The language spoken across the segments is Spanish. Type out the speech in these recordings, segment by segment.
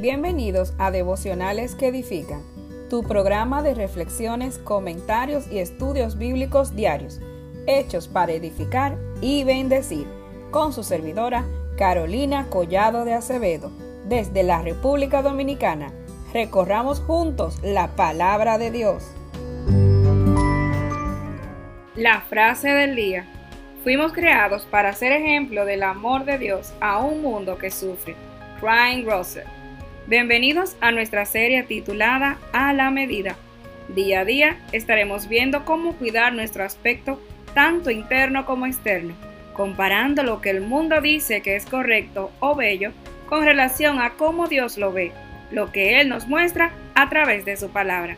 Bienvenidos a Devocionales que Edifican, tu programa de reflexiones, comentarios y estudios bíblicos diarios, hechos para edificar y bendecir, con su servidora Carolina Collado de Acevedo, desde la República Dominicana. Recorramos juntos la palabra de Dios. La frase del día. Fuimos creados para ser ejemplo del amor de Dios a un mundo que sufre. Ryan Russell. Bienvenidos a nuestra serie titulada A la medida. Día a día estaremos viendo cómo cuidar nuestro aspecto tanto interno como externo, comparando lo que el mundo dice que es correcto o bello con relación a cómo Dios lo ve, lo que Él nos muestra a través de su palabra.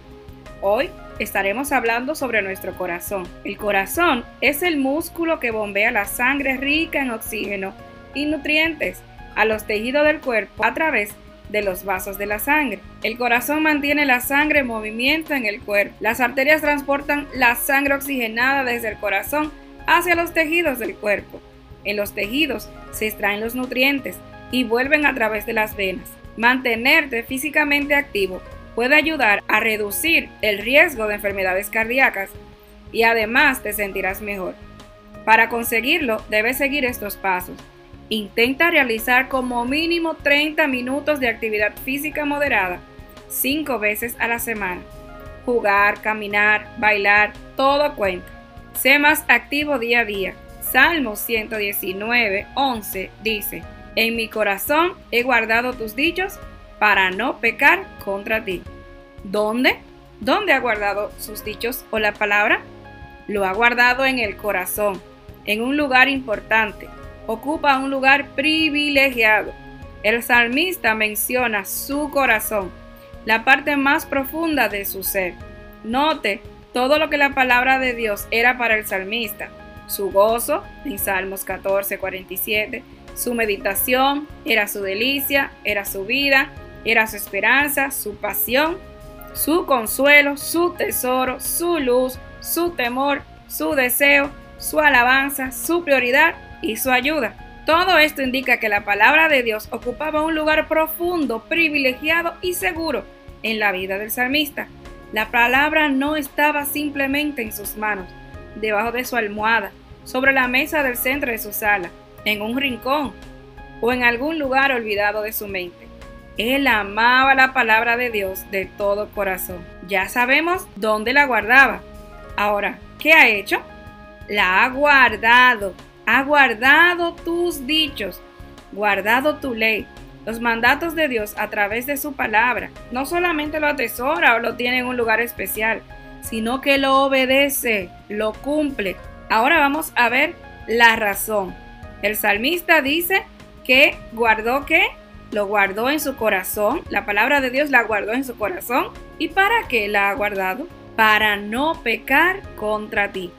Hoy estaremos hablando sobre nuestro corazón. El corazón es el músculo que bombea la sangre rica en oxígeno y nutrientes a los tejidos del cuerpo a través de los vasos de la sangre. El corazón mantiene la sangre en movimiento en el cuerpo. Las arterias transportan la sangre oxigenada desde el corazón hacia los tejidos del cuerpo. En los tejidos se extraen los nutrientes y vuelven a través de las venas. Mantenerte físicamente activo puede ayudar a reducir el riesgo de enfermedades cardíacas y además te sentirás mejor. Para conseguirlo, debes seguir estos pasos. Intenta realizar como mínimo 30 minutos de actividad física moderada, 5 veces a la semana. Jugar, caminar, bailar, todo cuenta. Sé más activo día a día. Salmo 119, 11 dice, En mi corazón he guardado tus dichos para no pecar contra ti. ¿Dónde? ¿Dónde ha guardado sus dichos o la palabra? Lo ha guardado en el corazón, en un lugar importante, ocupa un lugar privilegiado. El salmista menciona su corazón, la parte más profunda de su ser. Note todo lo que la palabra de Dios era para el salmista. Su gozo, en Salmos 14, 47. Su meditación, era su delicia, era su vida, era su esperanza, su pasión, su consuelo, su tesoro, su luz, su temor, su deseo, su alabanza, su prioridad y su ayuda. Todo esto indica que la palabra de Dios ocupaba un lugar profundo, privilegiado y seguro en la vida del salmista. La palabra no estaba simplemente en sus manos, debajo de su almohada, sobre la mesa del centro de su sala, en un rincón o en algún lugar olvidado de su mente. Él amaba la palabra de Dios de todo corazón. Ya sabemos dónde la guardaba. Ahora, ¿qué ha hecho? La ha guardado ha guardado tus dichos, guardado tu ley, los mandatos de Dios a través de su palabra. No solamente lo atesora o lo tiene en un lugar especial, sino que lo obedece, lo cumple. Ahora vamos a ver la razón. El salmista dice que guardó que lo guardó en su corazón. La palabra de Dios la guardó en su corazón. ¿Y para qué la ha guardado? Para no pecar contra ti.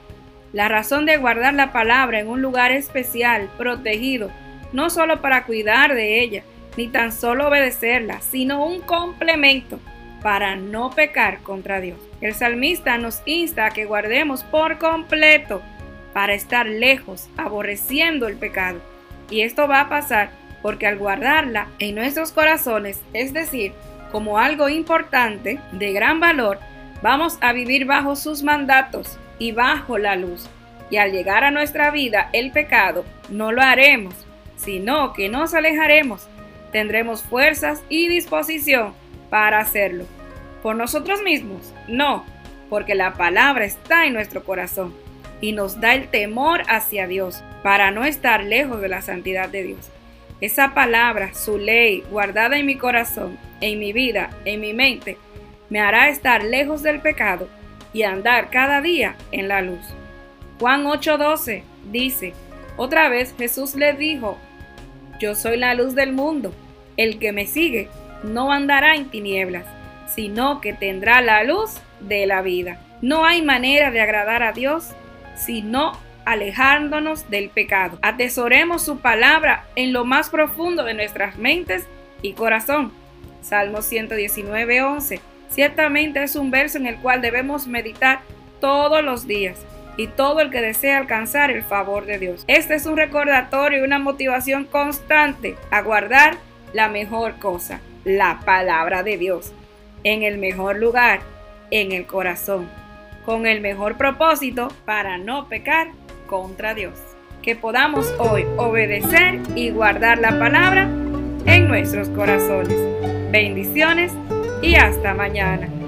La razón de guardar la palabra en un lugar especial, protegido, no solo para cuidar de ella, ni tan solo obedecerla, sino un complemento para no pecar contra Dios. El salmista nos insta a que guardemos por completo para estar lejos, aborreciendo el pecado. Y esto va a pasar porque al guardarla en nuestros corazones, es decir, como algo importante, de gran valor, vamos a vivir bajo sus mandatos y bajo la luz. Y al llegar a nuestra vida el pecado, no lo haremos, sino que nos alejaremos. Tendremos fuerzas y disposición para hacerlo. ¿Por nosotros mismos? No, porque la palabra está en nuestro corazón y nos da el temor hacia Dios para no estar lejos de la santidad de Dios. Esa palabra, su ley, guardada en mi corazón, en mi vida, en mi mente, me hará estar lejos del pecado y andar cada día en la luz. Juan 8:12 dice, otra vez Jesús le dijo, yo soy la luz del mundo, el que me sigue no andará en tinieblas, sino que tendrá la luz de la vida. No hay manera de agradar a Dios sino alejándonos del pecado. Atesoremos su palabra en lo más profundo de nuestras mentes y corazón. Salmo 119:11 Ciertamente es un verso en el cual debemos meditar todos los días y todo el que desea alcanzar el favor de Dios. Este es un recordatorio y una motivación constante a guardar la mejor cosa, la palabra de Dios, en el mejor lugar, en el corazón, con el mejor propósito para no pecar contra Dios. Que podamos hoy obedecer y guardar la palabra en nuestros corazones. Bendiciones y hasta mañana.